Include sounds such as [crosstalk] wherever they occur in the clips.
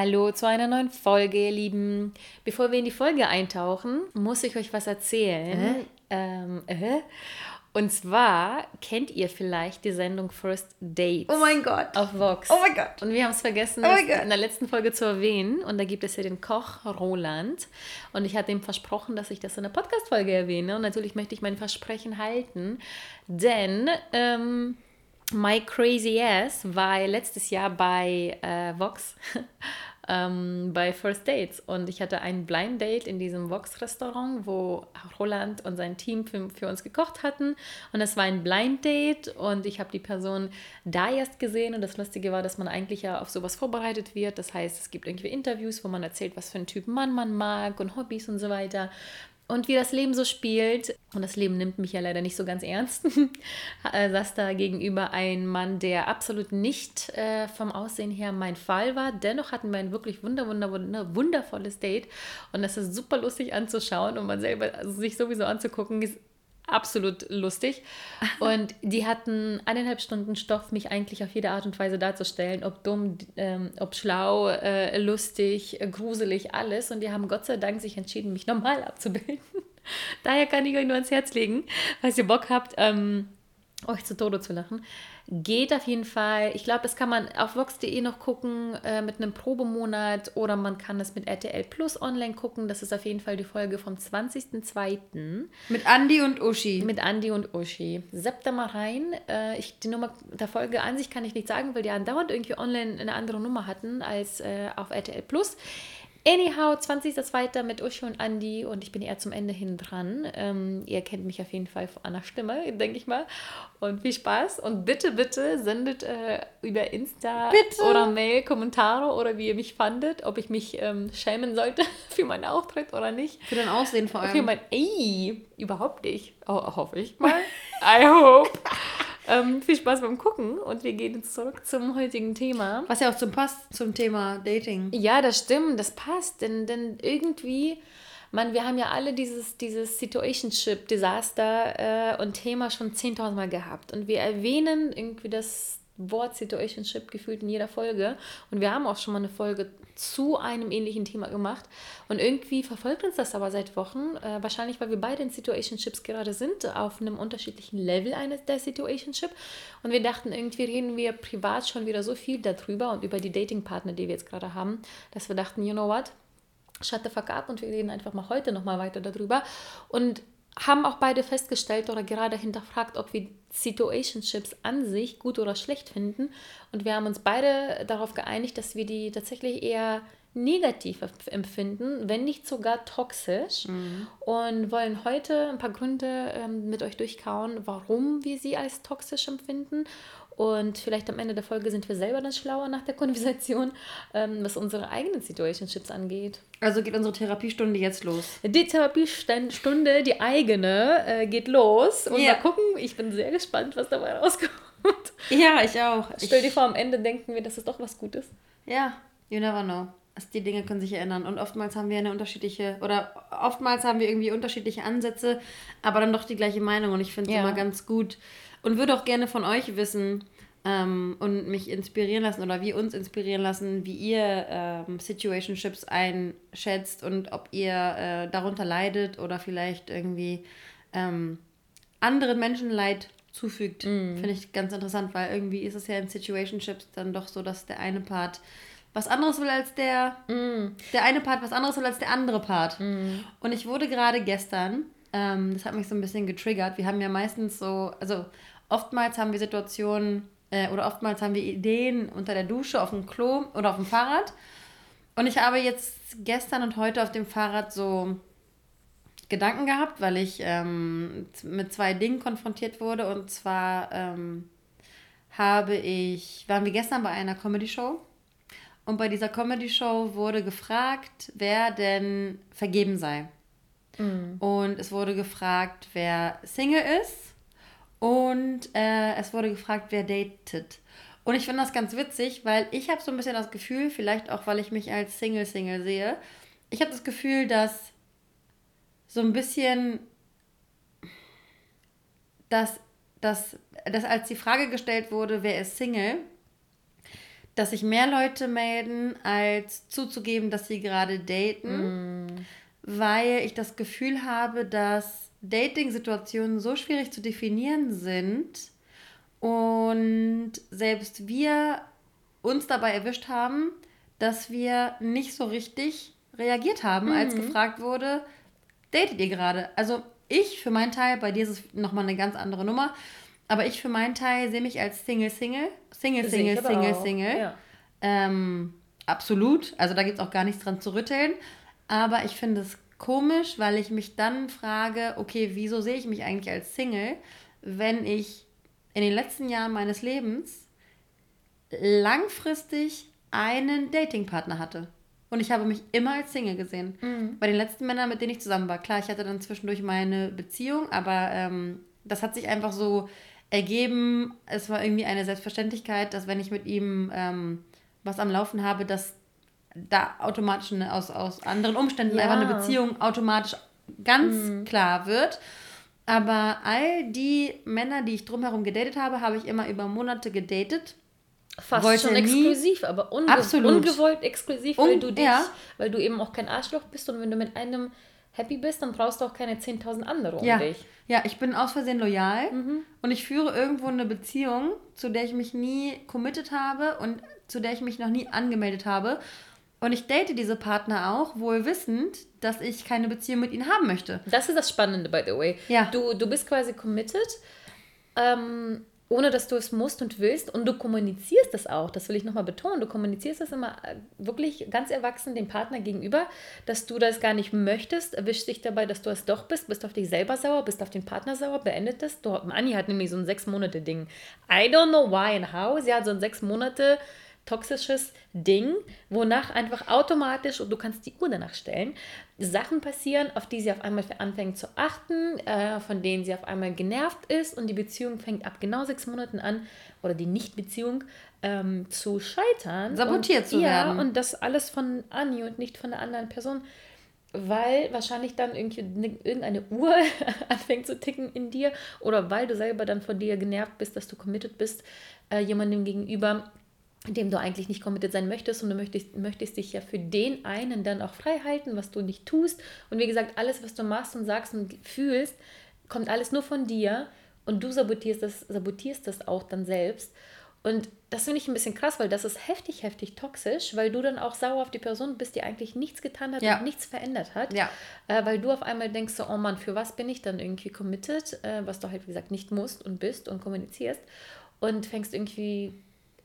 Hallo zu einer neuen Folge, ihr Lieben. Bevor wir in die Folge eintauchen, muss ich euch was erzählen. Äh? Ähm, äh. Und zwar kennt ihr vielleicht die Sendung First Dates Oh mein Gott. auf Vox. Oh mein Gott. Und wir haben es vergessen, Oh in der letzten Folge zu erwähnen. Und da gibt es ja den Koch Roland. Und ich hatte ihm versprochen, dass ich das in der Podcast-Folge erwähne. Und natürlich möchte ich mein Versprechen halten. Denn ähm, My Crazy Ass war letztes Jahr bei äh, Vox. [laughs] ähm, bei First Dates. Und ich hatte ein Blind Date in diesem Vox-Restaurant, wo Roland und sein Team für, für uns gekocht hatten. Und es war ein Blind Date. Und ich habe die Person da erst gesehen. Und das Lustige war, dass man eigentlich ja auf sowas vorbereitet wird, das heißt, es gibt irgendwie Interviews, wo man erzählt, was für einen Typ Mann man mag und Hobbys und so weiter und wie das Leben so spielt, und das Leben nimmt mich ja leider nicht so ganz ernst, [laughs] äh, saß da gegenüber ein Mann, der absolut nicht äh, vom Aussehen her mein Fall war. Dennoch hatten wir ein wirklich wunder, wunder, wunder, wundervolles Date. Und das ist super lustig anzuschauen und man selber also sich sowieso anzugucken, ist absolut lustig. [laughs] Und die hatten eineinhalb Stunden Stoff, mich eigentlich auf jede Art und Weise darzustellen, ob dumm, ähm, ob schlau, äh, lustig, äh, gruselig, alles. Und die haben Gott sei Dank sich entschieden, mich normal abzubilden. [laughs] Daher kann ich euch nur ans Herz legen, falls ihr Bock habt, ähm, euch zu Tode zu lachen. Geht auf jeden Fall. Ich glaube, das kann man auf vox.de noch gucken äh, mit einem Probemonat oder man kann das mit RTL Plus online gucken. Das ist auf jeden Fall die Folge vom 20.02. Mit Andi und Uschi. mit Andi und Uschi. Seppt da mal rein. Äh, ich, die Nummer der Folge an sich kann ich nicht sagen, weil die andauernd irgendwie online eine andere Nummer hatten als äh, auf RTL Plus. Anyhow, 20.02. mit Uschi und Andi und ich bin eher zum Ende hin dran. Ähm, ihr kennt mich auf jeden Fall an der Stimme, denke ich mal. Und viel Spaß. Und bitte, bitte sendet äh, über Insta Bitte. oder Mail Kommentare oder wie ihr mich fandet, ob ich mich ähm, schämen sollte [laughs] für meinen Auftritt oder nicht. Für dein Aussehen vor Für allem. mein, ey, überhaupt nicht. Oh, hoffe ich mal. I hope. [laughs] ähm, viel Spaß beim Gucken und wir gehen jetzt zurück zum heutigen Thema. Was ja auch zum passt zum Thema Dating. Ja, das stimmt, das passt, denn, denn irgendwie, man, wir haben ja alle dieses, dieses Situationship-Desaster äh, und Thema schon 10.000 Mal gehabt und wir erwähnen irgendwie das Wort Situationship gefühlt in jeder Folge und wir haben auch schon mal eine Folge zu einem ähnlichen Thema gemacht. Und irgendwie verfolgt uns das aber seit Wochen, äh, wahrscheinlich weil wir beide in Situationships gerade sind, auf einem unterschiedlichen Level eines der Situationship. Und wir dachten irgendwie reden wir privat schon wieder so viel darüber und über die Datingpartner, die wir jetzt gerade haben, dass wir dachten, you know what, shut the fuck up und wir reden einfach mal heute nochmal weiter darüber. Und haben auch beide festgestellt oder gerade hinterfragt, ob wir Situationships an sich gut oder schlecht finden. Und wir haben uns beide darauf geeinigt, dass wir die tatsächlich eher negativ empfinden, wenn nicht sogar toxisch. Und wollen heute ein paar Gründe ähm, mit euch durchkauen, warum wir sie als toxisch empfinden. Und vielleicht am Ende der Folge sind wir selber dann schlauer nach der Konversation, [laughs] ähm, was unsere eigenen Situationships angeht. Also geht unsere Therapiestunde jetzt los. Die Therapiestunde, die eigene, äh, geht los. Und Ja. mal gucken, ich bin sehr gespannt, was dabei rauskommt. [laughs] Ja, ich auch. Stell dir vor, am Ende denken wir, dass es doch was Gutes. ja, you never know. Also die Dinge können sich ändern. Und oftmals haben wir eine unterschiedliche, oder oftmals haben wir irgendwie unterschiedliche Ansätze, aber dann doch die gleiche Meinung. Und ich finde es Ja. immer ganz gut. Und würde auch gerne von euch wissen ähm, und mich inspirieren lassen oder wir uns inspirieren lassen, wie ihr ähm, Situationships einschätzt und ob ihr äh, darunter leidet oder vielleicht irgendwie ähm, anderen Menschen Leid zufügt. Finde ich ganz interessant, weil irgendwie ist es ja in Situationships dann doch so, dass der eine Part was anderes will als der, der eine Part was anderes will als der andere Part. Und ich wurde gerade gestern, ähm, das hat mich so ein bisschen getriggert, wir haben ja meistens so, also oftmals haben wir Situationen äh, oder oftmals haben wir Ideen unter der Dusche, auf dem Klo oder auf dem Fahrrad. Und ich habe jetzt gestern und heute auf dem Fahrrad so Gedanken gehabt, weil ich ähm, mit zwei Dingen konfrontiert wurde. Und zwar ähm, habe ich, waren wir gestern bei einer Comedy-Show. Und bei dieser Comedy-Show wurde gefragt, wer denn vergeben sei. Mhm. Und es wurde gefragt, wer Single ist. Und äh, es wurde gefragt, wer datet. Und ich finde das ganz witzig, weil ich habe so ein bisschen das Gefühl, vielleicht auch, weil ich mich als Single-Single sehe, ich habe das Gefühl, dass so ein bisschen, dass, dass, dass als die Frage gestellt wurde, wer ist Single, dass sich mehr Leute melden, als zuzugeben, dass sie gerade daten, mm. weil ich das Gefühl habe, dass Dating-Situationen so schwierig zu definieren sind und selbst wir uns dabei erwischt haben, dass wir nicht so richtig reagiert haben, mhm. als gefragt wurde, datet ihr gerade? Also ich für meinen Teil, bei dir ist es nochmal eine ganz andere Nummer, aber ich für meinen Teil sehe mich als Single, Single, Single, Single, Single, Single. Ja. Ähm, absolut. Also da gibt es auch gar nichts dran zu rütteln. Aber ich finde es komisch, weil ich mich dann frage, okay, wieso sehe ich mich eigentlich als Single, wenn ich in den letzten Jahren meines Lebens langfristig einen Datingpartner hatte. Und ich habe mich immer als Single gesehen. Mhm. Bei den letzten Männern, mit denen ich zusammen war. Klar, ich hatte dann zwischendurch meine Beziehung, aber ähm, das hat sich einfach so ergeben. Es war irgendwie eine Selbstverständlichkeit, dass wenn ich mit ihm ähm, was am Laufen habe, dass da automatisch eine, aus, aus anderen Umständen ja. einfach eine Beziehung automatisch ganz mhm. klar wird. Aber all die Männer, die ich drumherum gedatet habe, habe ich immer über Monate gedatet. Fast Wollte schon exklusiv, aber unge absolut. ungewollt exklusiv, weil, du dich, ja. weil du eben auch kein Arschloch bist und wenn du mit einem happy bist, dann brauchst du auch keine 10.000 andere um ja. dich. Ja, ich bin aus Versehen loyal mhm. und ich führe irgendwo eine Beziehung, zu der ich mich nie committed habe und zu der ich mich noch nie angemeldet habe. Und ich date diese Partner auch, wohl wissend, dass ich keine Beziehung mit ihnen haben möchte. Das ist das Spannende, by the way. Ja. Du, du bist quasi committed, ähm, ohne dass du es musst und willst. Und du kommunizierst das auch. Das will ich nochmal betonen. Du kommunizierst das immer äh, wirklich ganz erwachsen dem Partner gegenüber, dass du das gar nicht möchtest. Erwischst dich dabei, dass du es doch bist. Bist auf dich selber sauer, bist auf den Partner sauer, beendet das. Du, Anni hat nämlich so ein sechs Monate Ding. I don't know why and how. Sie hat so ein sechs Monate toxisches Ding, wonach einfach automatisch, und du kannst die Uhr danach stellen, Sachen passieren, auf die sie auf einmal anfängt zu achten, äh, von denen sie auf einmal genervt ist und die Beziehung fängt ab genau sechs Monaten an, oder die Nicht-Beziehung, ähm, zu scheitern. Sabotiert und, zu ja, werden. Und das alles von Anni und nicht von der anderen Person weil wahrscheinlich dann irgendwie irgendeine Uhr [laughs] anfängt zu ticken in dir oder weil du selber dann von dir genervt bist, dass du committed bist, äh, jemandem gegenüber, dem du eigentlich nicht committed sein möchtest und du möchtest, möchtest dich ja für den einen dann auch frei halten, was du nicht tust. Und wie gesagt, alles, was du machst und sagst und fühlst, kommt alles nur von dir und du sabotierst das, sabotierst das auch dann selbst. Und das finde ich ein bisschen krass, weil das ist heftig, heftig toxisch, weil du dann auch sauer auf die Person bist, die eigentlich nichts getan hat ja. und nichts verändert hat. Ja. Äh, weil du auf einmal denkst, so, oh Mann, für was bin ich dann irgendwie committed, äh, was du halt, wie gesagt, nicht musst und bist und kommunizierst. Und fängst irgendwie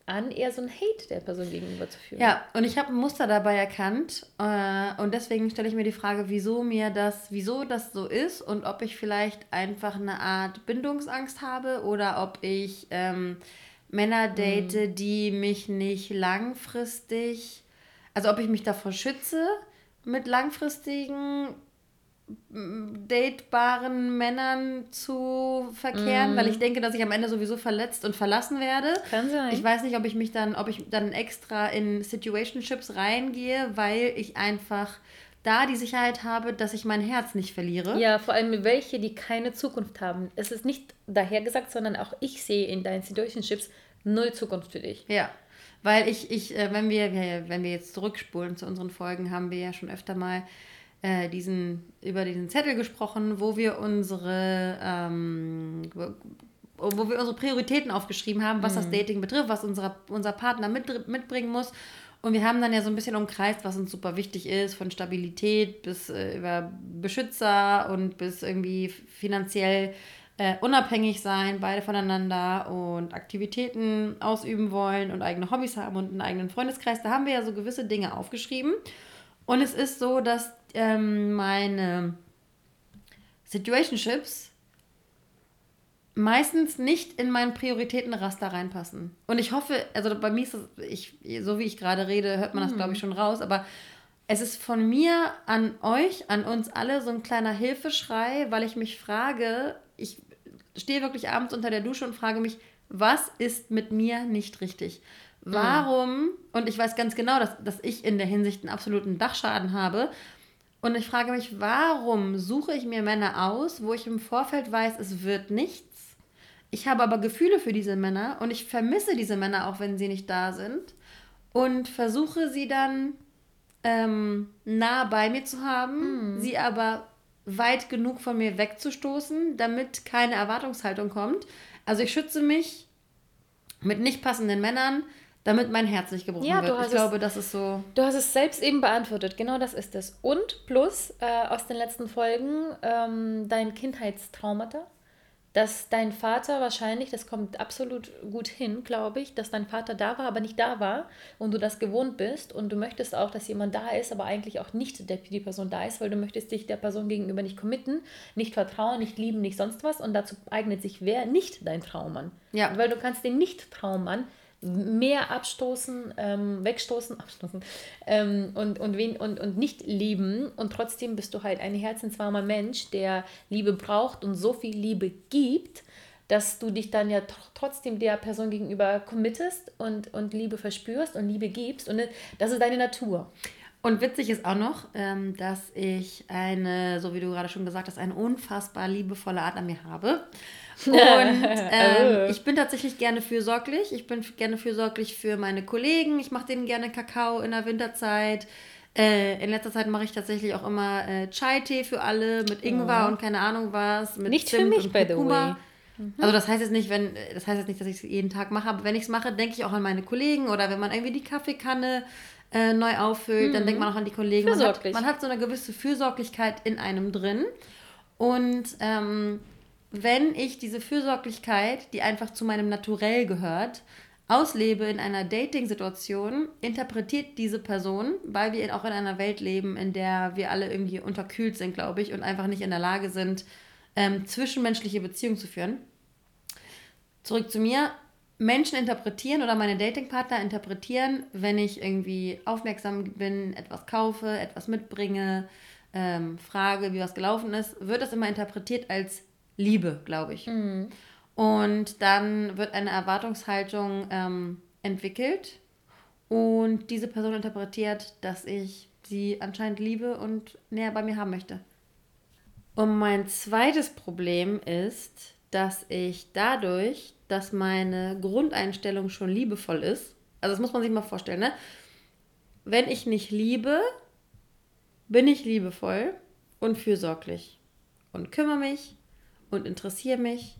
an, eher so ein Hate der Person gegenüber zu führen. Ja, und ich habe ein Muster dabei erkannt äh, und deswegen stelle ich mir die Frage, wieso mir das, wieso das so ist und ob ich vielleicht einfach eine Art Bindungsangst habe oder ob ich ähm, Männer mhm. date, mhm. die mich nicht langfristig, also ob ich mich davor schütze, mit langfristigen datebaren Männern zu verkehren, mm. weil ich denke, dass ich am Ende sowieso verletzt und verlassen werde. Kann sein. Ich weiß nicht, ob ich mich dann, ob ich dann extra in Situationships reingehe, weil ich einfach da die Sicherheit habe, dass ich mein Herz nicht verliere. Ja, vor allem welche, die keine Zukunft haben. Es ist nicht dahergesagt, sondern auch ich sehe in deinen Situationships null Zukunft für dich. Ja. Weil ich, ich, äh, wenn wir, wenn wir jetzt zurückspulen zu unseren Folgen, haben wir ja schon öfter mal äh, diesen, über diesen Zettel gesprochen, wo wir unsere, ähm, wo wir unsere Prioritäten aufgeschrieben haben, was mhm. das Dating betrifft, was unser, unser Partner mit, mitbringen muss. Und wir haben dann ja so ein bisschen umkreist, was uns super wichtig ist, von Stabilität bis äh, über Beschützer und bis irgendwie finanziell äh, unabhängig sein, beide voneinander und Aktivitäten ausüben wollen und eigene Hobbys haben und einen eigenen Freundeskreis. Da haben wir ja so gewisse Dinge aufgeschrieben. Und es ist so, dass ähm, meine Situationships meistens nicht in meinen Prioritätenraster reinpassen. Und ich hoffe, also bei mir ist das, ich, so wie ich gerade rede, hört man das, mhm. glaube ich, schon raus, aber es ist von mir an euch, an uns alle so ein kleiner Hilfeschrei, weil ich mich frage, ich stehe wirklich abends unter der Dusche und frage mich, was ist mit mir nicht richtig? Warum, mhm. und ich weiß ganz genau, dass, dass ich in der Hinsicht einen absoluten Dachschaden habe, und ich frage mich, warum suche ich mir Männer aus, wo ich im Vorfeld weiß, es wird nichts. Ich habe aber Gefühle für diese Männer und ich vermisse diese Männer auch, wenn sie nicht da sind. Und versuche sie dann ähm, nah bei mir zu haben, mhm. sie aber weit genug von mir wegzustoßen, damit keine Erwartungshaltung kommt. Also ich schütze mich mit nicht passenden Männern, damit mein Herz nicht gebrochen ja, wird. Ich glaube, es, das ist so. Du hast es selbst eben beantwortet. Genau das ist es. Und plus äh, aus den letzten Folgen ähm, dein Kindheitstraumata dass dein Vater wahrscheinlich, das kommt absolut gut hin, glaube ich, dass dein Vater da war, aber nicht da war und du das gewohnt bist und du möchtest auch, dass jemand da ist, aber eigentlich auch nicht der, die Person da ist, weil du möchtest dich der Person gegenüber nicht committen, nicht vertrauen, nicht lieben, nicht sonst was und dazu eignet sich wer nicht dein Traummann. Ja. Weil du kannst den Nicht-Traummann mehr abstoßen, ähm, wegstoßen, [laughs] abstoßen ähm, und, und, wen, und, und nicht lieben. Und trotzdem bist du halt ein herzenswarmer Mensch, der Liebe braucht und so viel Liebe gibt, dass du dich dann ja trotzdem der Person gegenüber committest und, und Liebe verspürst und Liebe gibst. Und das ist deine Natur. Und witzig ist auch noch, ähm, dass ich eine, so wie du gerade schon gesagt hast, eine unfassbar liebevolle Art an mir habe. [laughs] Und ähm, ich bin tatsächlich gerne fürsorglich. Ich bin gerne fürsorglich für meine Kollegen. Ich mache denen gerne Kakao in der Winterzeit. Äh, in letzter Zeit mache ich tatsächlich auch immer äh, Chai-Tee für alle mit Ingwer oh. und keine Ahnung was. Mit nicht Zimt für mich, by the way. Mhm. Also das heißt jetzt nicht, wenn, das heißt jetzt nicht, dass ich es jeden Tag mache, aber wenn ich es mache, denke ich auch an meine Kollegen oder wenn man irgendwie die Kaffeekanne äh, neu auffüllt, mhm. dann denkt man auch an die Kollegen. Man hat, man hat, so eine gewisse Fürsorglichkeit in einem drin. Und ähm, wenn ich diese Fürsorglichkeit, die einfach zu meinem Naturell gehört, auslebe in einer Dating-Situation, interpretiert diese Person, weil wir auch in einer Welt leben, in der wir alle irgendwie unterkühlt sind, glaube ich, und einfach nicht in der Lage sind, ähm, zwischenmenschliche Beziehungen zu führen. Zurück zu mir. Menschen interpretieren oder meine Datingpartner interpretieren, wenn ich irgendwie aufmerksam bin, etwas kaufe, etwas mitbringe, ähm, frage, wie was gelaufen ist, wird das immer interpretiert als Liebe, glaube ich. Mhm. Und dann wird eine Erwartungshaltung ähm, entwickelt und diese Person interpretiert, dass ich sie anscheinend liebe und näher bei mir haben möchte. Und mein zweites Problem ist, dass ich dadurch, dass meine Grundeinstellung schon liebevoll ist, also das muss man sich mal vorstellen, ne? Wenn ich nicht liebe, bin ich liebevoll und fürsorglich und kümmere mich und interessiere mich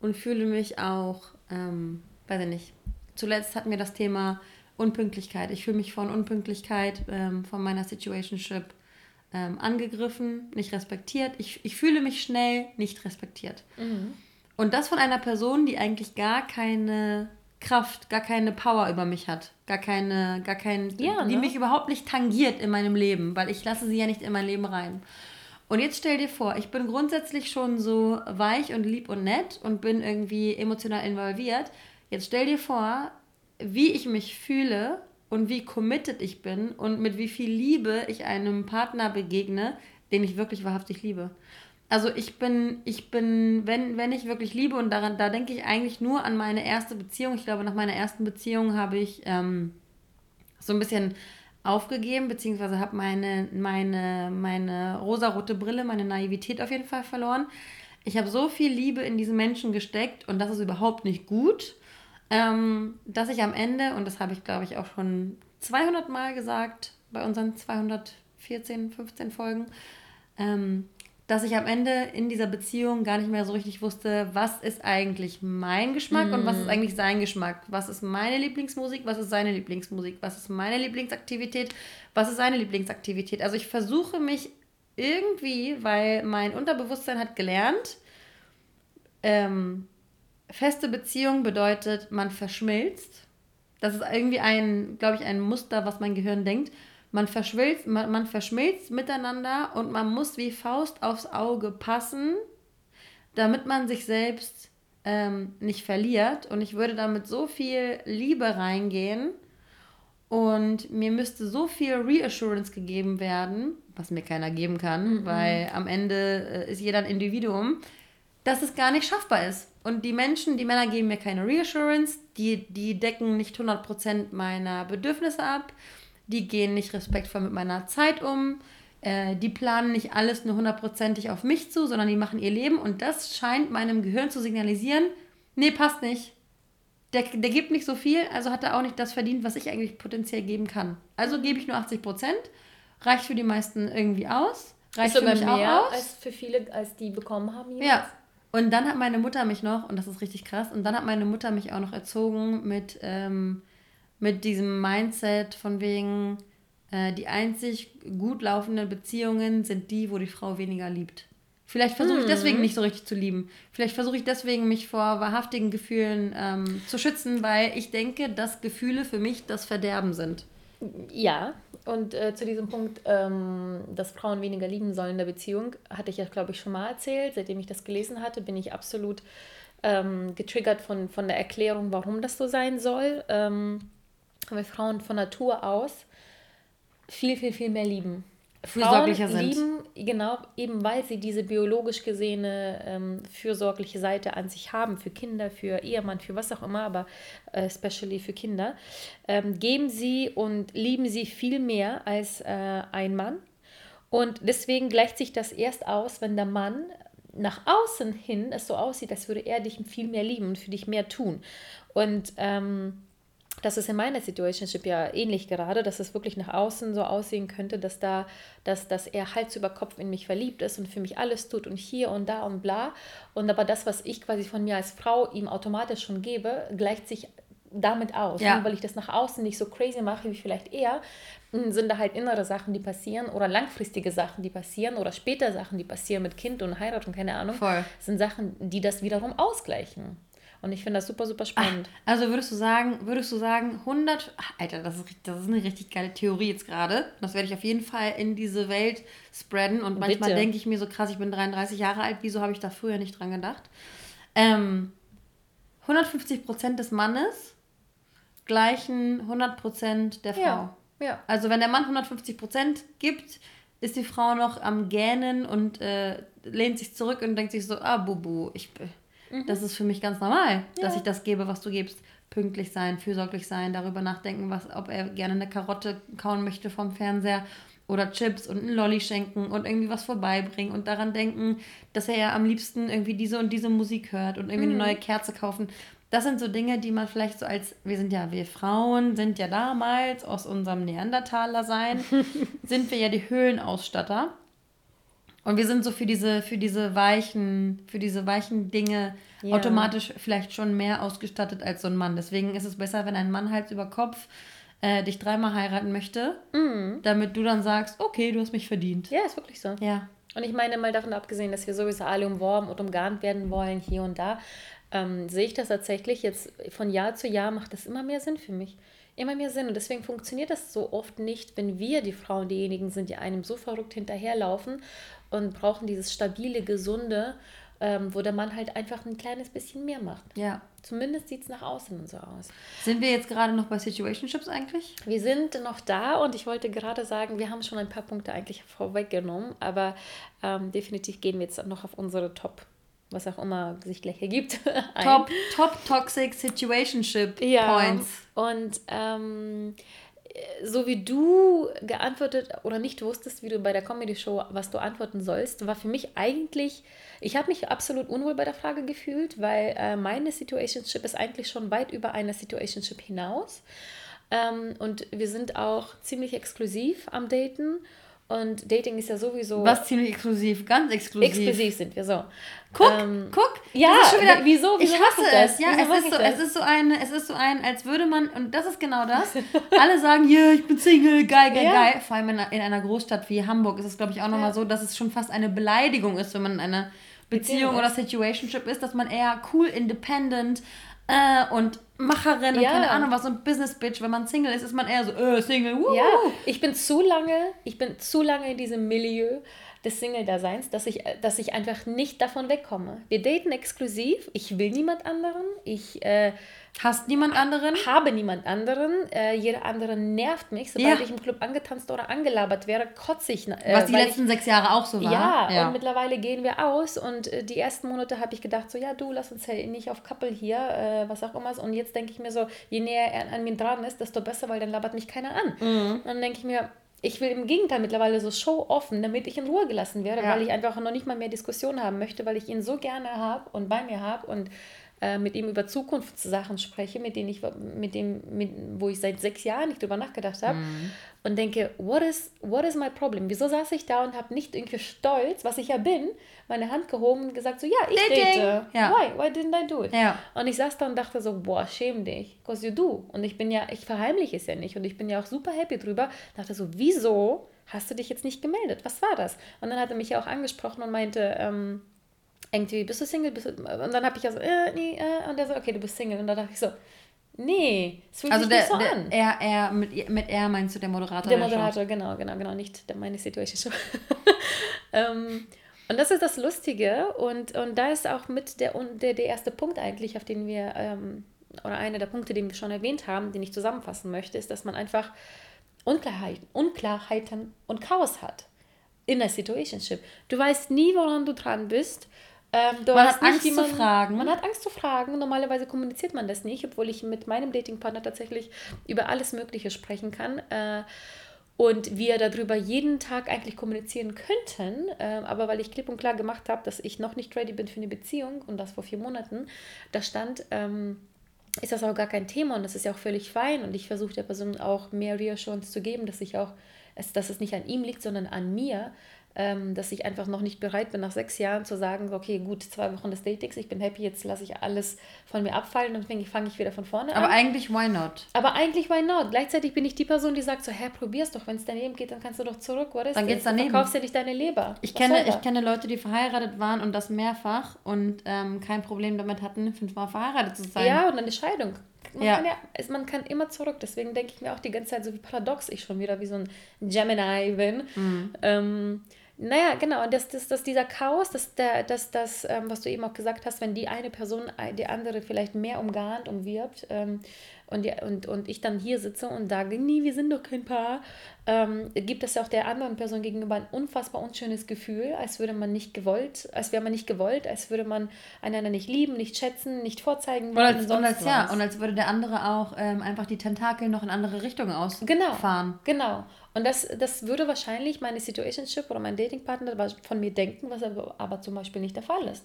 und fühle mich auch, ähm, weiß ich nicht. Zuletzt hatten wir das Thema Unpünktlichkeit. Ich fühle mich von Unpünktlichkeit, ähm, von meiner Situationship ähm, angegriffen, nicht respektiert. Ich, ich fühle mich schnell nicht respektiert. Mhm. Und das von einer Person, die eigentlich gar keine Kraft, gar keine Power über mich hat, gar keine, gar kein, ja, die ne? mich überhaupt nicht tangiert in meinem Leben, weil ich lasse sie ja nicht in mein Leben rein. Und jetzt stell dir vor, ich bin grundsätzlich schon so weich und lieb und nett und bin irgendwie emotional involviert. Jetzt stell dir vor, wie ich mich fühle und wie committed ich bin und mit wie viel Liebe ich einem Partner begegne, den ich wirklich wahrhaftig liebe. Also ich bin, ich bin, wenn, wenn ich wirklich liebe und daran, da denke ich eigentlich nur an meine erste Beziehung. Ich glaube, nach meiner ersten Beziehung habe ich ähm, so ein bisschen aufgegeben, beziehungsweise habe meine, meine, meine rosarote Brille, meine Naivität auf jeden Fall verloren. Ich habe so viel Liebe in diesen Menschen gesteckt und das ist überhaupt nicht gut, ähm, dass ich am Ende, und das habe ich glaube ich auch schon 200 Mal gesagt bei unseren 214, 15 Folgen, ähm, dass ich am Ende in dieser Beziehung gar nicht mehr so richtig wusste, was ist eigentlich mein Geschmack mm. und was ist mhm. eigentlich sein Geschmack. Was ist meine Lieblingsmusik, was ist seine Lieblingsmusik, was ist meine Lieblingsaktivität, was ist seine Lieblingsaktivität. Also ich versuche mich irgendwie, weil mein Unterbewusstsein hat gelernt, ähm, feste Beziehung bedeutet, man verschmilzt. Das ist irgendwie ein, glaube ich, ein Muster, was mein Gehirn denkt. Man verschmilzt, man, man verschmilzt miteinander und man muss wie Faust aufs Auge passen, damit man sich selbst ähm, nicht verliert. Und ich würde damit so viel Liebe reingehen und mir müsste so viel Reassurance gegeben werden, was mir keiner geben kann, mhm. weil am Ende äh, ist jeder ein Individuum, dass es gar nicht schaffbar ist. Und die Menschen, die Männer geben mir keine Reassurance, die, die decken nicht 100% meiner Bedürfnisse ab, die gehen nicht respektvoll mit meiner Zeit um, äh, die planen nicht alles nur hundertprozentig auf mich zu, sondern die machen ihr Leben und das scheint meinem Gehirn zu signalisieren, nee, passt nicht. Der, der gibt nicht so viel, also hat er auch nicht das verdient, was ich eigentlich potenziell geben kann. Also gebe ich nur 80 Prozent, reicht für die meisten irgendwie aus, reicht für mich mehr auch aus. als für viele, als die bekommen haben. Jeweils. Ja, und dann hat meine Mutter mich noch, und das ist richtig krass, und dann hat meine Mutter mich auch noch erzogen mit, ähm, mit diesem Mindset von wegen, äh, die einzig gut laufenden Beziehungen sind die, wo die Frau weniger liebt. Vielleicht versuche ich deswegen mhm. nicht so richtig zu lieben. Vielleicht versuche ich deswegen, mich vor wahrhaftigen Gefühlen ähm, zu schützen, weil ich denke, dass Gefühle für mich das Verderben sind. Ja, und äh, zu diesem Punkt, ähm, dass Frauen weniger lieben sollen in der Beziehung, hatte ich ja, glaube ich, schon mal erzählt. Seitdem ich das gelesen hatte, bin ich absolut ähm, getriggert von, von der Erklärung, warum das so sein soll. Ähm, weil Frauen von Natur aus viel, viel, viel mehr lieben fürsorglicher Frauen sind. lieben, genau, eben weil sie diese biologisch gesehene ähm, fürsorgliche Seite an sich haben, für Kinder, für Ehemann, für was auch immer, aber äh, especially für Kinder, ähm, geben sie und lieben sie viel mehr als äh, ein Mann. Und deswegen gleicht sich das erst aus, wenn der Mann nach außen hin es so aussieht, als würde er dich viel mehr lieben und für dich mehr tun. Und ähm, das ist in meiner Situationship ja ähnlich gerade, dass es wirklich nach außen so aussehen könnte, dass da, dass, dass er Hals über Kopf in mich verliebt ist und für mich alles tut und hier und da und bla. Und aber das, was ich quasi von mir als Frau ihm automatisch schon gebe, gleicht sich damit aus. Ja. weil ich das nach außen nicht so crazy mache wie vielleicht er, sind da halt innere Sachen, die passieren oder langfristige Sachen, die passieren oder später Sachen, die passieren mit Kind und Heirat und keine Ahnung, Voll. sind Sachen, die das wiederum ausgleichen. Und ich finde das super, super spannend. Ach, also würdest du sagen, würdest du sagen, 100, Alter, das ist, das ist eine richtig geile Theorie jetzt gerade. Das werde ich auf jeden Fall in diese Welt spreaden. Und manchmal denke ich mir so krass, ich bin 33 Jahre alt, wieso habe ich da früher nicht dran gedacht? Ähm, 150 Prozent des Mannes gleichen 100 Prozent der Frau. Ja, ja. Also wenn der Mann 150 Prozent gibt, ist die Frau noch am Gähnen und äh, lehnt sich zurück und denkt sich so, ah, Bubu, ich bin Mhm. Das ist für mich ganz normal, ja. dass ich das gebe, was du gibst. Pünktlich sein, fürsorglich sein, darüber nachdenken, was, ob er gerne eine Karotte kauen möchte vom Fernseher oder Chips und einen Lolli schenken und irgendwie was vorbeibringen und daran denken, dass er ja am liebsten irgendwie diese und diese Musik hört und irgendwie mhm. eine neue Kerze kaufen. Das sind so Dinge, die man vielleicht so als, wir sind ja, wir Frauen sind ja damals aus unserem Neandertaler sein, [laughs] sind wir ja die Höhlenausstatter. Und wir sind so für diese, für diese weichen, für diese weichen Dinge ja. automatisch vielleicht schon mehr ausgestattet als so ein Mann. Deswegen ist es besser, wenn ein Mann Hals über Kopf äh, dich dreimal heiraten möchte, mhm. damit du dann sagst, okay, du hast mich verdient. Ja, ist wirklich so. Ja. Und ich meine mal davon abgesehen, dass wir sowieso alle umworben und umgarnt werden wollen, hier und da, ähm, sehe ich das tatsächlich jetzt von Jahr zu Jahr macht das immer mehr Sinn für mich immer mehr Sinn. Und deswegen funktioniert das so oft nicht, wenn wir die Frauen diejenigen sind, die einem so verrückt hinterherlaufen und brauchen dieses stabile, gesunde, ähm, wo der Mann halt einfach ein kleines bisschen mehr macht. Ja. Zumindest sieht es nach außen so aus. Sind wir jetzt gerade noch bei Situationships eigentlich? Wir sind noch da und ich wollte gerade sagen, wir haben schon ein paar Punkte eigentlich vorweggenommen, aber ähm, definitiv gehen wir jetzt noch auf unsere Top was auch immer sich gleich ergibt. [laughs] Top, top Toxic Situationship ja. Points. Und ähm, so wie du geantwortet oder nicht wusstest, wie du bei der Comedy-Show, was du antworten sollst, war für mich eigentlich, ich habe mich absolut unwohl bei der Frage gefühlt, weil äh, meine Situationship ist eigentlich schon weit über eine Situationship hinaus. Ähm, und wir sind auch ziemlich exklusiv am Daten. Und Dating ist ja sowieso. Was ziemlich exklusiv, ganz exklusiv. Exklusiv sind wir so. Guck, ähm, guck. Ja, wieder, wieso, wieso? Ich hasse es. Ja, es ist, so, es ist so ein, es ist so ein, als würde man, und das ist genau das. [laughs] alle sagen, ja, yeah, ich bin Single, geil, geil, ja. geil. Vor allem in, in, einer Großstadt wie Hamburg ist es, glaube ich, auch nochmal ja. so, dass es schon fast eine Beleidigung ist, wenn man in einer Beziehung oder Situationship ist, dass man eher cool, independent, äh, und Macherin und keine Ahnung was und Business Bitch. Wenn man Single ist, ist man eher so, äh, Single. Woo. Ja, ich bin zu lange, ich bin zu lange in diesem Milieu, des Single-Daseins, dass ich, dass ich einfach nicht davon wegkomme. Wir daten exklusiv. Ich will niemand anderen. Ich äh, Hast niemand anderen? Habe niemand anderen. Äh, jeder andere nervt mich. Sobald ja. ich im Club angetanzt oder angelabert wäre, kotze ich. Äh, Was die letzten ich, sechs Jahre auch so war. Ja, ja, und mittlerweile gehen wir aus. Und äh, die ersten Monate habe ich gedacht, so, ja, du, lass uns ja nicht auf Couple hier, äh, was auch immer. Und jetzt denke ich mir so, je näher er an mir dran ist, desto besser, weil dann labert mich keiner an. Mhm. Und dann denke ich mir, ich will im Gegenteil mittlerweile so show-offen, damit ich in Ruhe gelassen werde, ja. weil ich einfach noch nicht mal mehr Diskussionen haben möchte, weil ich ihn so gerne habe und bei mir habe und äh, mit ihm über Zukunftssachen spreche, mit denen ich, mit dem, mit, wo ich seit sechs Jahren nicht drüber nachgedacht habe mhm. und denke, what is, what is my problem? Wieso saß ich da und habe nicht irgendwie stolz, was ich ja bin, meine Hand gehoben und gesagt so, ja, ich date. Ja. Why? Why didn't I do it? Ja. Und ich saß da und dachte so, boah, schäm dich, cause you do. Und ich bin ja, ich verheimliche es ja nicht und ich bin ja auch super happy drüber. Dachte so, wieso hast du dich jetzt nicht gemeldet? Was war das? Und dann hat er mich ja auch angesprochen und meinte, ähm, irgendwie, bist du Single? Bist du, und dann habe ich ja so, äh, nee, äh, und der so, okay, du bist Single. Und dann dachte ich so, nee, es fühlt also sich der, nicht so der, an. Er, er, mit, mit er meinst du der Moderator? Der Moderator, genau, genau, genau, nicht der meine Situation Show. [laughs] ähm, und das ist das Lustige und, und da ist auch mit der, der, der erste Punkt eigentlich, auf den wir, ähm, oder einer der Punkte, den wir schon erwähnt haben, den ich zusammenfassen möchte, ist, dass man einfach Unklarheiten, Unklarheiten und Chaos hat in der Situationship. Du weißt nie, woran du dran bist. Ähm, man hat Angst nicht, man, zu fragen. Man hat Angst zu fragen. Normalerweise kommuniziert man das nicht, obwohl ich mit meinem Datingpartner tatsächlich über alles Mögliche sprechen kann. Äh, und wir darüber jeden Tag eigentlich kommunizieren könnten. Äh, aber weil ich klipp und klar gemacht habe, dass ich noch nicht ready bin für eine Beziehung und das vor vier Monaten, da stand, ähm, ist das auch gar kein Thema und das ist ja auch völlig fein. Und ich versuche der Person auch mehr Reassurance zu geben, dass ich auch, dass es nicht an ihm liegt, sondern an mir dass ich einfach noch nicht bereit bin, nach sechs Jahren zu sagen, okay, gut, zwei Wochen des Datings, ich bin happy, jetzt lasse ich alles von mir abfallen und fange ich wieder von vorne an. Aber eigentlich, why not? Aber eigentlich, why not? Gleichzeitig bin ich die Person, die sagt so, hä, probier's doch, wenn es daneben geht, dann kannst du doch zurück, is Dann geht's daneben. Du verkaufst ja nicht deine Leber. Ich kenne, ich kenne Leute, die verheiratet waren und das mehrfach und ähm, kein Problem damit hatten, fünfmal verheiratet zu sein. Ja, und eine Scheidung. Man, ja. Kann ja, man kann immer zurück. Deswegen denke ich mir auch die ganze Zeit, so wie paradox ich schon wieder wie so ein Gemini bin. Mhm. Ähm, naja, genau, und das, das, das dieser Chaos, das, der, das, das ähm, was du eben auch gesagt hast, wenn die eine Person die andere vielleicht mehr umgarnt, umwirbt ähm, und, und, und ich dann hier sitze und sage, nie, wir sind doch kein Paar, ähm, gibt es ja auch der anderen Person gegenüber ein unfassbar unschönes Gefühl, als würde man nicht gewollt, als wäre man nicht gewollt, als würde man einander nicht lieben, nicht schätzen, nicht vorzeigen. Und als, und als, ja, und als würde der andere auch ähm, einfach die Tentakel noch in andere Richtungen ausfahren. Genau, genau. Und das, das würde wahrscheinlich meine Situationship oder mein Datingpartner von mir denken, was aber, aber zum Beispiel nicht der Fall ist.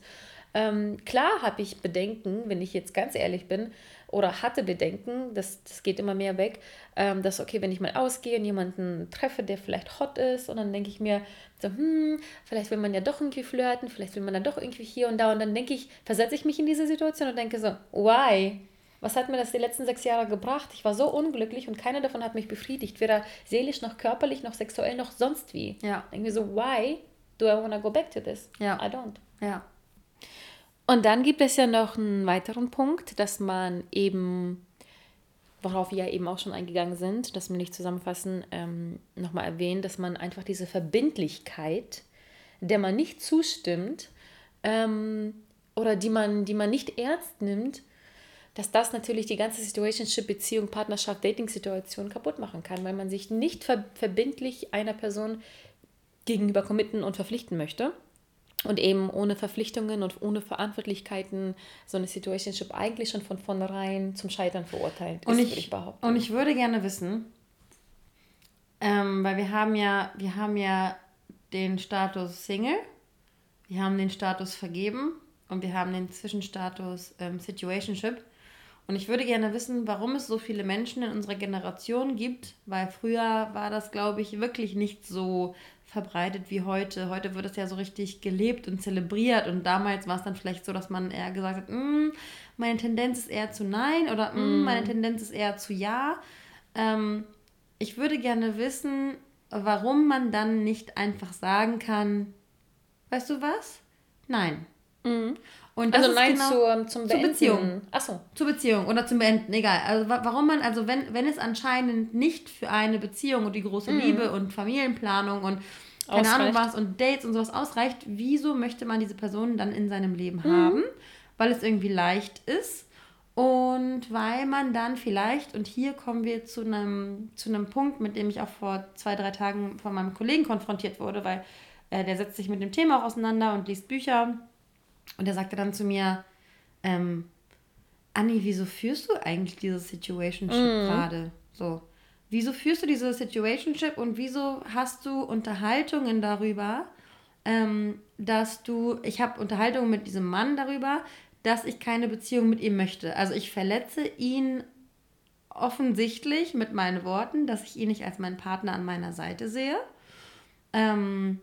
Ähm, klar habe ich Bedenken, wenn ich jetzt ganz ehrlich bin, oder hatte Bedenken, das, das geht immer mehr weg, ähm, dass, okay, wenn ich mal ausgehe und jemanden treffe, der vielleicht hot ist, und dann denke ich mir so, hm, vielleicht will man ja doch irgendwie flirten, vielleicht will man dann doch irgendwie hier und da, und dann denke ich, versetze ich mich in diese Situation und denke so, why? Was hat mir das die letzten sechs Jahre gebracht? Ich war so unglücklich und keiner davon hat mich befriedigt, weder seelisch noch körperlich noch sexuell noch sonst wie. Ja. Denke mir so, why do I want to go back to this? Ja. I don't. Ja. Und dann gibt es ja noch einen weiteren Punkt, dass man eben, worauf wir ja eben auch schon eingegangen sind, dass wir nicht zusammenfassen, ähm, nochmal erwähnen, dass man einfach diese Verbindlichkeit, der man nicht zustimmt ähm, oder die man, die man nicht ernst nimmt, dass das natürlich die ganze Situationship, Beziehung, Partnerschaft, Dating-Situation kaputt machen kann, weil man sich nicht ver verbindlich einer Person gegenüber committen und verpflichten möchte und eben ohne Verpflichtungen und ohne Verantwortlichkeiten so eine Situationship eigentlich schon von vornherein zum Scheitern verurteilt und ist, ich, ich behaupten. Und ich würde gerne wissen, ähm, weil wir haben ja, wir haben ja den Status Single, wir haben den Status vergeben und wir haben den Zwischenstatus ähm, Situationship. Und ich würde gerne wissen, warum es so viele Menschen in unserer Generation gibt, weil früher war das, glaube ich, wirklich nicht so verbreitet wie heute. Heute wird es ja so richtig gelebt und zelebriert und damals war es dann vielleicht so, dass man eher gesagt hat, mm, meine Tendenz ist eher zu nein oder mm, meine Tendenz ist eher zu ja. Ähm, ich würde gerne wissen, warum man dann nicht einfach sagen kann, weißt du was? Nein. Mhm. Und das also ist nein genau zur, zum Beenden. Zur Beziehung. Achso. Zur Beziehung oder zum Beenden, egal. Also warum man, also wenn, wenn es anscheinend nicht für eine Beziehung und die große mhm. Liebe und Familienplanung und keine ausreicht. Ahnung was und Dates und sowas ausreicht, wieso möchte man diese Person dann in seinem Leben mhm. haben? Weil es irgendwie leicht ist und weil man dann vielleicht, und hier kommen wir zu einem, zu einem Punkt, mit dem ich auch vor zwei, drei Tagen von meinem Kollegen konfrontiert wurde, weil äh, der setzt sich mit dem Thema auch auseinander und liest Bücher. Und er sagte dann zu mir, ähm, Anni, wieso führst du eigentlich dieses Situationship mm. gerade? So. Wieso führst du diese Situationship und wieso hast du Unterhaltungen darüber, ähm, dass du, ich habe Unterhaltungen mit diesem Mann darüber, dass ich keine Beziehung mit ihm möchte. Also ich verletze ihn offensichtlich mit meinen Worten, dass ich ihn nicht als meinen Partner an meiner Seite sehe. Ähm,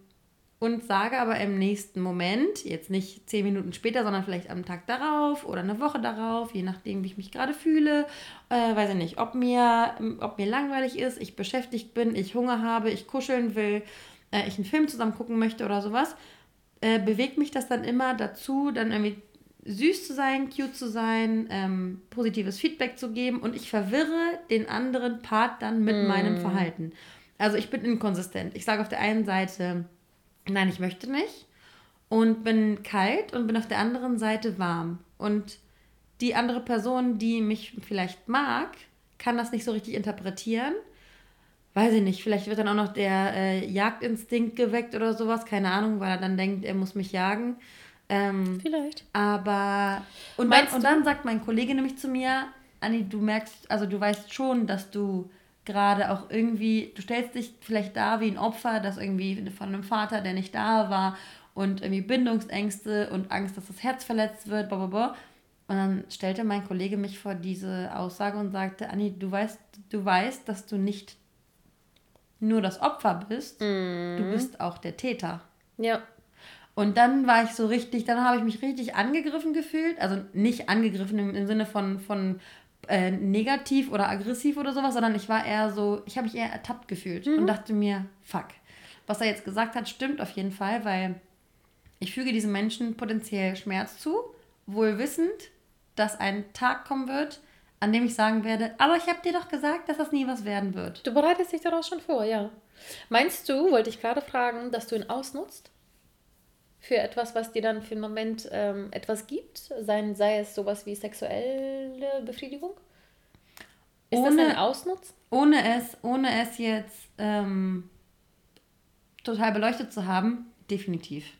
und sage aber im nächsten Moment, jetzt nicht zehn Minuten später, sondern vielleicht am Tag darauf oder eine Woche darauf, je nachdem, wie ich mich gerade fühle, äh, weiß ich nicht, ob mir, ob mir langweilig ist, ich beschäftigt bin, ich Hunger habe, ich kuscheln will, äh, ich einen Film zusammen gucken möchte oder sowas, äh, bewegt mich das dann immer dazu, dann irgendwie süß zu sein, cute zu sein, ähm, positives Feedback zu geben und ich verwirre den anderen Part dann mit mm. meinem Verhalten. Also ich bin inkonsistent. Ich sage auf der einen Seite, nein, ich möchte nicht und bin kalt und bin auf der anderen Seite warm. Und die andere Person, die mich vielleicht mag, kann das nicht so richtig interpretieren. Weiß ich nicht, vielleicht wird dann auch noch der äh, Jagdinstinkt geweckt oder sowas, keine Ahnung, weil er dann denkt, er muss mich jagen. Ähm, Vielleicht. Aber. Und dann, und dann sagt mein Kollege nämlich zu mir, Anni, du merkst, also du weißt schon, dass du gerade auch irgendwie, du stellst dich vielleicht da wie ein Opfer, das irgendwie von einem Vater, der nicht da war und irgendwie Bindungsängste und Angst, dass das Herz verletzt wird, blablabla. Und dann stellte mein Kollege mich vor diese Aussage und sagte, Anni, du weißt, du weißt, dass du nicht nur das Opfer bist, mm. du bist auch der Täter. Ja. Und dann war ich so richtig, dann habe ich mich richtig angegriffen gefühlt. Also nicht angegriffen im, im Sinne von, von äh, negativ oder aggressiv oder sowas, sondern ich war eher so, ich habe mich eher ertappt gefühlt mhm. und dachte mir, fuck. Was er jetzt gesagt hat, stimmt auf jeden Fall, weil ich füge diesem Menschen potenziell Schmerz zu, wohl wissend, dass ein Tag kommen wird, an dem ich sagen werde, aber ich habe dir doch gesagt, dass das nie was werden wird. Du bereitest dich daraus schon vor, ja. Meinst du, wollte ich gerade fragen, dass du ihn ausnutzt? Für etwas, was dir dann für einen Moment ähm, etwas gibt, sei, sei es sowas wie sexuelle Befriedigung? Ist ohne, das ein Ausnutz? Ohne es, ohne es jetzt ähm, total beleuchtet zu haben, definitiv.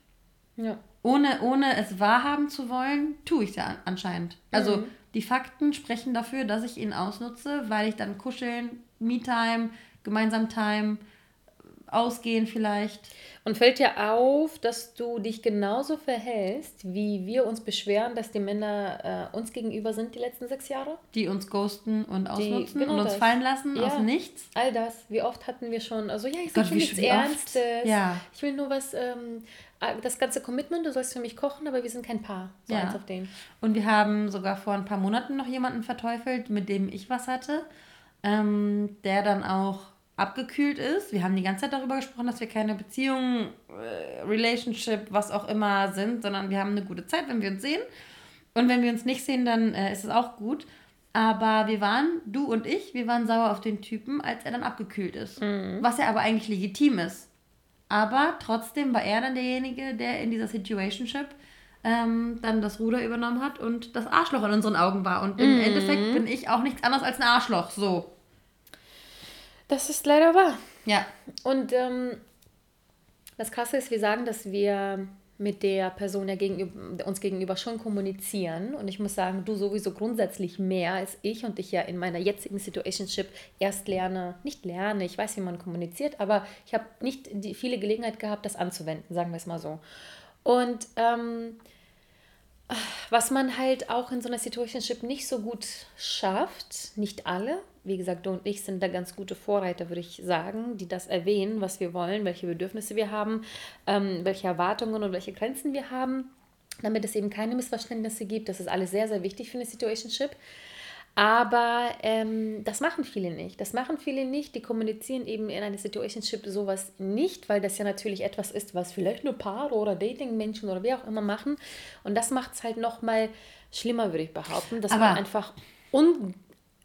Ja. Ohne, ohne es wahrhaben zu wollen, tue ich es ja anscheinend. Also mhm. die Fakten sprechen dafür, dass ich ihn ausnutze, weil ich dann kuscheln, Me-Time, gemeinsam Time, ausgehen vielleicht. Und fällt dir auf, dass du dich genauso verhältst, wie wir uns beschweren, dass die Männer äh, uns gegenüber sind die letzten sechs Jahre? Die uns ghosten und ausnutzen genau und uns das. fallen lassen ja, aus nichts? All das. Wie oft hatten wir schon, also ja, ich sage nichts Ernstes. Ja. Ich will nur was, ähm, das ganze Commitment, du sollst für mich kochen, aber wir sind kein Paar. So ja. eins auf den. Und wir haben sogar vor ein paar Monaten noch jemanden verteufelt, mit dem ich was hatte, ähm, der dann auch abgekühlt ist. Wir haben die ganze Zeit darüber gesprochen, dass wir keine Beziehung, äh, Relationship, was auch immer sind, sondern wir haben eine gute Zeit, wenn wir uns sehen. Und wenn wir uns nicht sehen, dann äh, ist es auch gut. Aber wir waren, du und ich, wir waren sauer auf den Typen, als er dann abgekühlt ist. Mhm. Was ja aber eigentlich legitim ist. Aber trotzdem war er dann derjenige, der in dieser Situationship ähm, dann das Ruder übernommen hat und das Arschloch in unseren Augen war. Und im mhm. Endeffekt bin ich auch nichts anderes als ein Arschloch. So. Das ist leider wahr. Ja. Und ähm, das Krasse ist, wir sagen, dass wir mit der Person ja gegenüber, uns gegenüber schon kommunizieren. Und ich muss sagen, du sowieso grundsätzlich mehr als ich und ich ja in meiner jetzigen Situationship erst lerne, nicht lerne, ich weiß, wie man kommuniziert, aber ich habe nicht die viele Gelegenheit gehabt, das anzuwenden, sagen wir es mal so. Und ähm, was man halt auch in so einer Situationship nicht so gut schafft, nicht alle, wie gesagt, du und ich sind da ganz gute Vorreiter, würde ich sagen, die das erwähnen, was wir wollen, welche Bedürfnisse wir haben, ähm, welche Erwartungen und welche Grenzen wir haben, damit es eben keine Missverständnisse gibt. Das ist alles sehr, sehr wichtig für eine Situationship. Aber ähm, das machen viele nicht. Das machen viele nicht. Die kommunizieren eben in einer Situationship sowas nicht, weil das ja natürlich etwas ist, was vielleicht nur Paare oder Dating-Menschen oder wer auch immer machen. Und das macht es halt nochmal schlimmer, würde ich behaupten, dass Aber man einfach un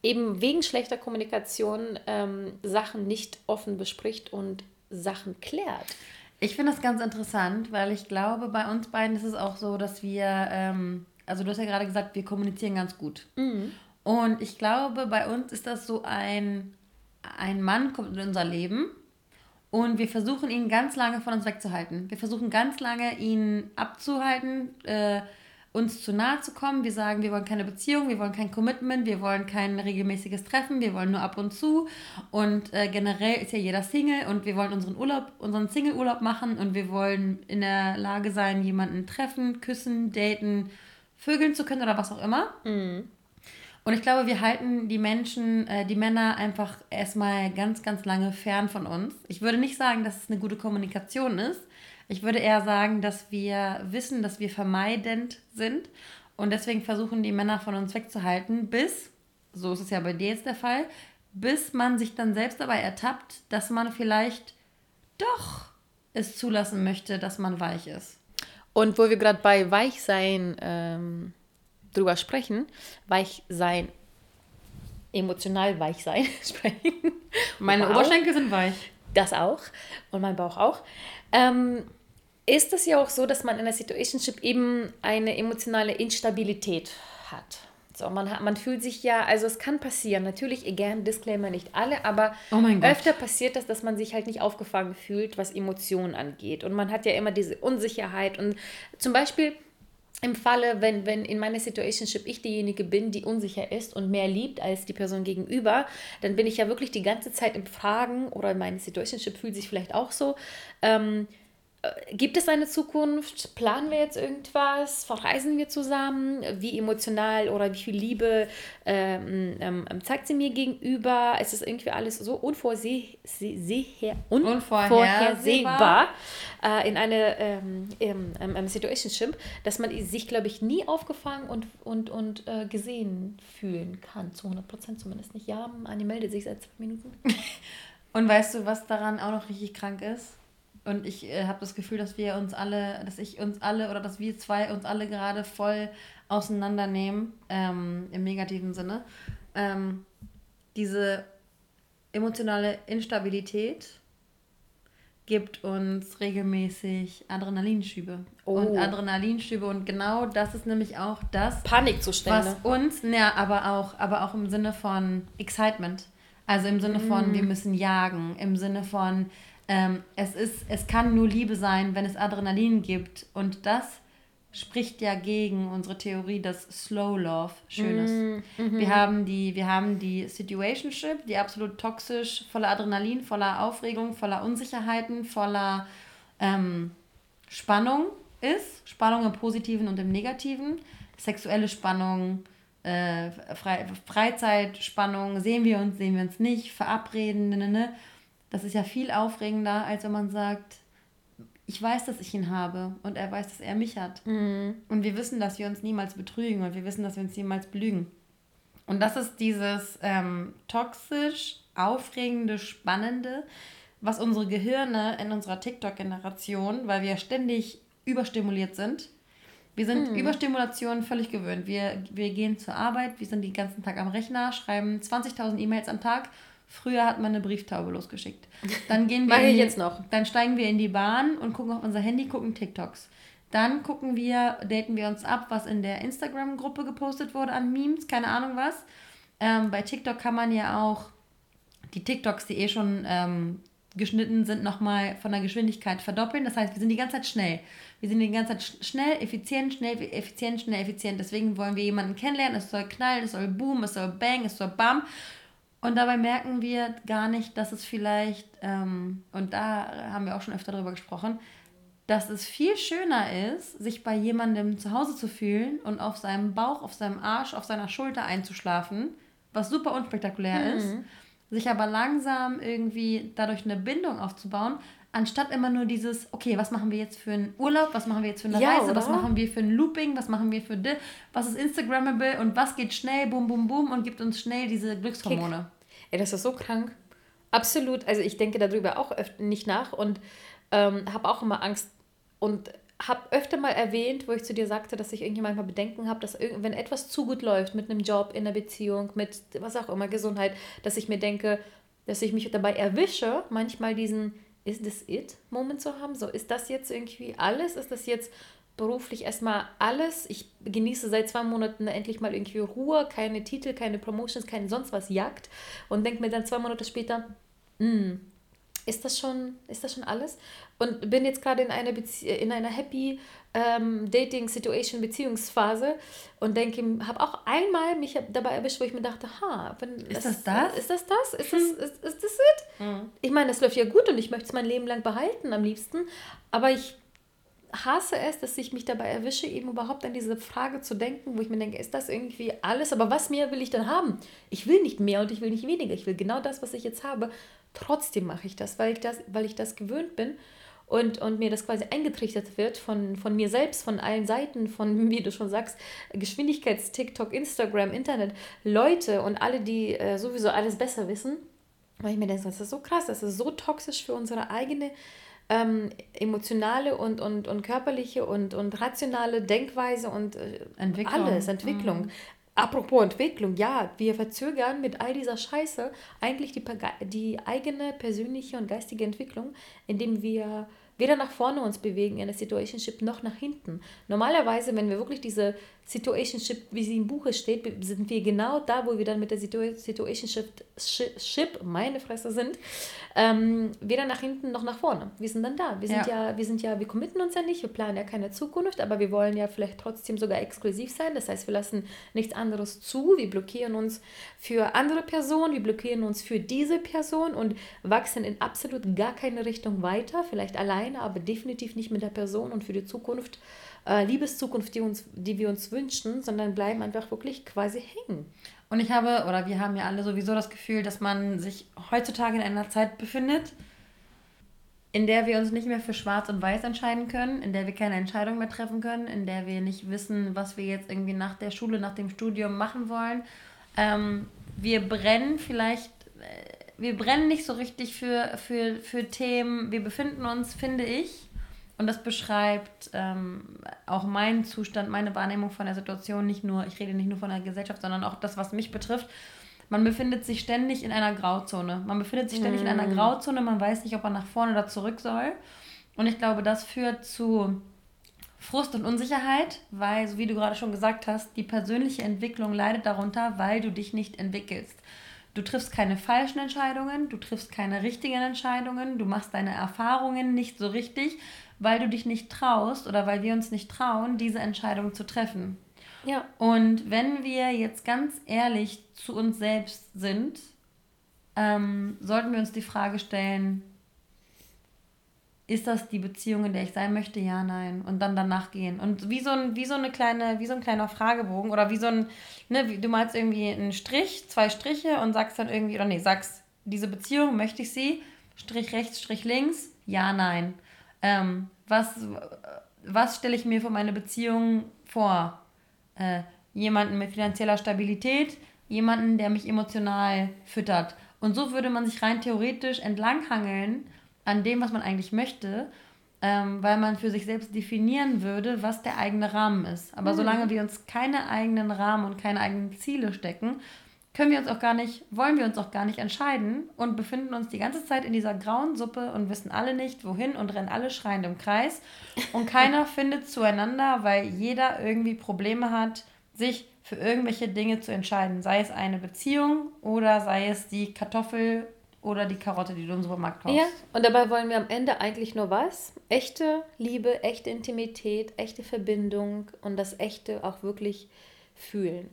eben wegen schlechter Kommunikation ähm, Sachen nicht offen bespricht und Sachen klärt. Ich finde das ganz interessant, weil ich glaube, bei uns beiden ist es auch so, dass wir, ähm, also du hast ja gerade gesagt, wir kommunizieren ganz gut. Mhm. Und ich glaube, bei uns ist das so ein, ein Mann kommt in unser Leben und wir versuchen ihn ganz lange von uns wegzuhalten. Wir versuchen ganz lange ihn abzuhalten, äh, uns zu nahe zu kommen. Wir sagen, wir wollen keine Beziehung, wir wollen kein Commitment, wir wollen kein regelmäßiges Treffen, wir wollen nur ab und zu. Und äh, generell ist ja jeder Single und wir wollen unseren Urlaub, unseren Single-Urlaub machen und wir wollen in der Lage sein, jemanden treffen, küssen, daten, vögeln zu können oder was auch immer. Mhm. Und ich glaube, wir halten die Menschen, äh, die Männer einfach erstmal ganz, ganz lange fern von uns. Ich würde nicht sagen, dass es eine gute Kommunikation ist. Ich würde eher sagen, dass wir wissen, dass wir vermeidend sind und deswegen versuchen die Männer von uns wegzuhalten, bis, so ist es ja bei dir jetzt der Fall, bis man sich dann selbst dabei ertappt, dass man vielleicht doch es zulassen möchte, dass man weich ist. Und wo wir gerade bei Weichsein ähm, drüber sprechen, weich sein, emotional weich sein [laughs] sprechen. Meine wow. Oberschenkel sind weich. Das auch und mein Bauch auch. Ähm, ist es ja auch so, dass man in der Situationship eben eine emotionale Instabilität hat. So, man, hat, man fühlt sich ja, also es kann passieren, natürlich, again, Disclaimer, nicht alle, aber oh öfter passiert das, dass man sich halt nicht aufgefangen fühlt, was Emotionen angeht. Und man hat ja immer diese Unsicherheit. Und zum Beispiel, im Falle, wenn, wenn in meiner Situationship ich diejenige bin, die unsicher ist und mehr liebt als die Person gegenüber, dann bin ich ja wirklich die ganze Zeit im Fragen oder meine Situationship fühlt sich vielleicht auch so. Ähm, gibt es eine Zukunft? Planen wir jetzt irgendwas? Verreisen wir zusammen? Wie emotional oder wie viel Liebe ähm, ähm, ähm zeigt sie mir gegenüber? Es ist irgendwie alles so unvorseh unvorhersehbar äh, in einer ähm, ähm, ähm, Situationship, dass man sich, glaube ich, nie aufgefangen und, und, und äh, gesehen fühlen kann. Zu 100 Prozent zumindest nicht. Ja, Anni meldet sich seit zwei Minuten. [laughs] und weißt du, was daran auch noch richtig krank ist? Und ich äh, habe das Gefühl, dass wir uns alle, dass ich uns alle oder dass wir zwei uns alle gerade voll auseinandernehmen, ähm, im negativen Sinne. Ähm, diese emotionale Instabilität gibt uns regelmäßig Adrenalinschübe. Oh. Und Adrenalinschübe und genau das ist nämlich auch das Panikzustände. Was uns, ja, aber auch, aber auch im Sinne von Excitement. Also im Sinne von, mm. wir müssen jagen, im Sinne von, ähm, es, ist, es kann nur Liebe sein, wenn es Adrenalin gibt. Und das spricht ja gegen unsere Theorie, dass Slow Love schön ist. Mm, mhm. Wir, haben die, wir haben die Situationship, die absolut toxisch, voller Adrenalin, voller Aufregung, voller Unsicherheiten, voller ähm, Spannung ist. Spannung im Positiven und im Negativen. Sexuelle Spannung, äh, Fre Freizeitspannung, sehen wir uns, sehen wir uns nicht, verabreden, ne, ne, ne. Das ist ja viel aufregender, als wenn man sagt, ich weiß, dass ich ihn habe und er weiß, dass er mich hat. Mhm. Und wir wissen, dass wir uns niemals betrügen und wir wissen, dass wir uns niemals belügen. Und das ist dieses ähm, toxisch, aufregende, spannende, was unsere Gehirne in unserer TikTok-Generation, weil wir ständig überstimuliert sind, wir sind mhm. Überstimulation völlig gewöhnt. Wir, wir gehen zur Arbeit, wir sind den ganzen Tag am Rechner, schreiben 20.000 E-Mails am Tag Früher hat man eine Brieftaube losgeschickt. Dann gehen [laughs] wir. ich jetzt noch. Dann steigen wir in die Bahn und gucken auf unser Handy, gucken TikToks. Dann gucken wir, daten wir uns ab, was in der Instagram-Gruppe gepostet wurde an Memes, keine Ahnung was. Ähm, bei TikTok kann man ja auch die TikToks, die eh schon ähm, geschnitten sind, nochmal von der Geschwindigkeit verdoppeln. Das heißt, wir sind die ganze Zeit schnell. Wir sind die ganze Zeit schnell, effizient, schnell, effizient, schnell, effizient. Deswegen wollen wir jemanden kennenlernen. Es soll knallen, es soll boom, es soll bang, es soll bam. Und dabei merken wir gar nicht, dass es vielleicht, ähm, und da haben wir auch schon öfter darüber gesprochen, dass es viel schöner ist, sich bei jemandem zu Hause zu fühlen und auf seinem Bauch, auf seinem Arsch, auf seiner Schulter einzuschlafen, was super unspektakulär mhm. ist, sich aber langsam irgendwie dadurch eine Bindung aufzubauen, anstatt immer nur dieses, okay, was machen wir jetzt für einen Urlaub, was machen wir jetzt für eine ja, Reise, oder? was machen wir für ein Looping, was machen wir für, was ist Instagrammable und was geht schnell, bum, bum, bum und gibt uns schnell diese Glückshormone. Kick. Ey, das ist so krank. Absolut. Also ich denke darüber auch nicht nach und ähm, habe auch immer Angst und habe öfter mal erwähnt, wo ich zu dir sagte, dass ich irgendwie manchmal Bedenken habe, dass wenn etwas zu gut läuft mit einem Job, in einer Beziehung, mit was auch immer, Gesundheit, dass ich mir denke, dass ich mich dabei erwische, manchmal diesen ist das it, Moment zu haben? So, ist das jetzt irgendwie alles? Ist das jetzt beruflich erstmal alles? Ich genieße seit zwei Monaten endlich mal irgendwie Ruhe, keine Titel, keine Promotions, kein sonst was Jagd und denke mir dann zwei Monate später, hm, ist das schon, ist das schon alles? Und bin jetzt gerade in einer in einer happy ähm, Dating Situation Beziehungsphase und denke, habe auch einmal mich dabei erwischt, wo ich mir dachte, ha, wenn, ist das das? Ist das das? Ist das, hm. ist, ist das it? Mhm. Ich meine, das läuft ja gut und ich möchte es mein Leben lang behalten am liebsten, aber ich hasse es, dass ich mich dabei erwische, eben überhaupt an diese Frage zu denken, wo ich mir denke, ist das irgendwie alles? Aber was mehr will ich dann haben? Ich will nicht mehr und ich will nicht weniger. Ich will genau das, was ich jetzt habe. Trotzdem mache ich das, weil ich das, weil ich das gewöhnt bin und, und mir das quasi eingetrichtert wird von, von mir selbst, von allen Seiten, von, [laughs] wie du schon sagst, Geschwindigkeits-, TikTok, Instagram, Internet, Leute und alle, die äh, sowieso alles besser wissen. Weil ich mir denke, das ist so krass, das ist so toxisch für unsere eigene ähm, emotionale und, und, und körperliche und, und rationale Denkweise und äh, Entwicklung. alles, Entwicklung. Mhm. Apropos Entwicklung, ja, wir verzögern mit all dieser Scheiße eigentlich die, die eigene persönliche und geistige Entwicklung, indem wir weder nach vorne uns bewegen in der Situationship noch nach hinten. Normalerweise, wenn wir wirklich diese Situationship, wie sie im Buche steht, sind wir genau da, wo wir dann mit der Situationship, Ship, meine Fresse sind, ähm, weder nach hinten noch nach vorne. Wir sind dann da. Wir sind ja. ja, wir sind ja, wir committen uns ja nicht, wir planen ja keine Zukunft, aber wir wollen ja vielleicht trotzdem sogar exklusiv sein. Das heißt, wir lassen nichts anderes zu, wir blockieren uns für andere Personen, wir blockieren uns für diese Person und wachsen in absolut gar keine Richtung weiter, vielleicht alleine, aber definitiv nicht mit der Person und für die Zukunft äh, Liebeszukunft, die, uns, die wir uns wünschen, sondern bleiben einfach wirklich quasi hängen. Und ich habe, oder wir haben ja alle sowieso das Gefühl, dass man sich heutzutage in einer Zeit befindet, in der wir uns nicht mehr für schwarz und weiß entscheiden können, in der wir keine Entscheidung mehr treffen können, in der wir nicht wissen, was wir jetzt irgendwie nach der Schule, nach dem Studium machen wollen. Ähm, wir brennen vielleicht, äh, wir brennen nicht so richtig für, für, für Themen. Wir befinden uns, finde ich, und das beschreibt ähm, auch meinen Zustand, meine Wahrnehmung von der Situation. Nicht nur, ich rede nicht nur von der Gesellschaft, sondern auch das, was mich betrifft. Man befindet sich ständig in einer Grauzone. Man befindet sich ständig mm. in einer mhm. Grauzone. Man weiß nicht, ob man nach vorne oder zurück soll. Und ich glaube, das führt zu Frust und Unsicherheit, weil, so wie du gerade schon gesagt hast, die persönliche Entwicklung leidet darunter, weil du dich nicht entwickelst. Du triffst keine falschen Entscheidungen, du triffst keine richtigen Entscheidungen, du machst deine Erfahrungen nicht so richtig, weil du dich nicht traust oder weil wir uns nicht trauen, diese Entscheidung zu treffen. Ja. Und wenn wir jetzt ganz ehrlich zu uns selbst sind, ähm, sollten wir uns die Frage stellen, ist das die Beziehung, in der ich sein möchte? Ja, nein. Und dann danach gehen. Und wie so ein, wie so eine kleine, wie so ein kleiner Fragebogen oder wie so ein, ne, du malst irgendwie einen Strich, zwei Striche und sagst dann irgendwie, oder nee, sagst, diese Beziehung, möchte ich sie? Strich rechts, Strich links, ja, nein. Ähm, was was stelle ich mir für meine Beziehung vor? Äh, jemanden mit finanzieller Stabilität, jemanden, der mich emotional füttert. Und so würde man sich rein theoretisch entlanghangeln an dem, was man eigentlich möchte, ähm, weil man für sich selbst definieren würde, was der eigene Rahmen ist. Aber mhm. solange wir uns keine eigenen Rahmen und keine eigenen Ziele stecken, können wir uns auch gar nicht, wollen wir uns auch gar nicht entscheiden und befinden uns die ganze Zeit in dieser grauen Suppe und wissen alle nicht, wohin und rennen alle schreiend im Kreis. Und [laughs] keiner findet zueinander, weil jeder irgendwie Probleme hat, sich für irgendwelche Dinge zu entscheiden. Sei es eine Beziehung oder sei es die Kartoffel oder die Karotte, die du im Supermarkt kaufst. Ja, und dabei wollen wir am Ende eigentlich nur was? Echte Liebe, echte Intimität, echte Verbindung und das Echte auch wirklich fühlen.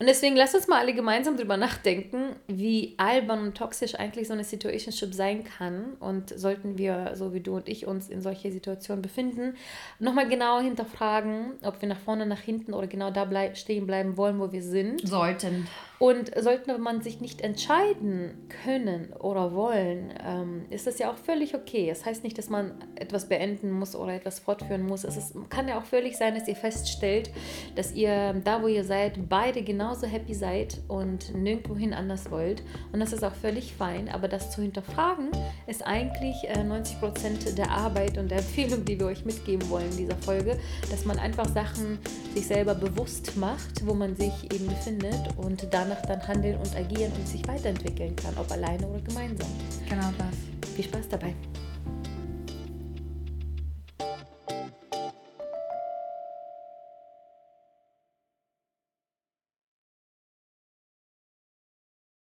Und deswegen lasst uns mal alle gemeinsam drüber nachdenken, wie albern und toxisch eigentlich so eine Situationship sein kann. Und sollten wir, so wie du und ich, uns in solche Situationen befinden, nochmal genau hinterfragen, ob wir nach vorne, nach hinten oder genau da bleib stehen bleiben wollen, wo wir sind. Sollten. Und sollte man sich nicht entscheiden können oder wollen, ähm, ist das ja auch völlig okay. Es das heißt nicht, dass man etwas beenden muss oder etwas fortführen muss. Es ist, kann ja auch völlig sein, dass ihr feststellt, dass ihr da, wo ihr seid, beide genauso happy seid und nirgendwohin anders wollt. Und das ist auch völlig fein. Aber das zu hinterfragen, ist eigentlich äh, 90% der Arbeit und der Empfehlung, die wir euch mitgeben wollen in dieser Folge, dass man einfach Sachen sich selber bewusst macht, wo man sich eben befindet und dann danach dann handeln und agieren und sich weiterentwickeln kann, ob alleine oder gemeinsam. Genau das. Viel Spaß dabei.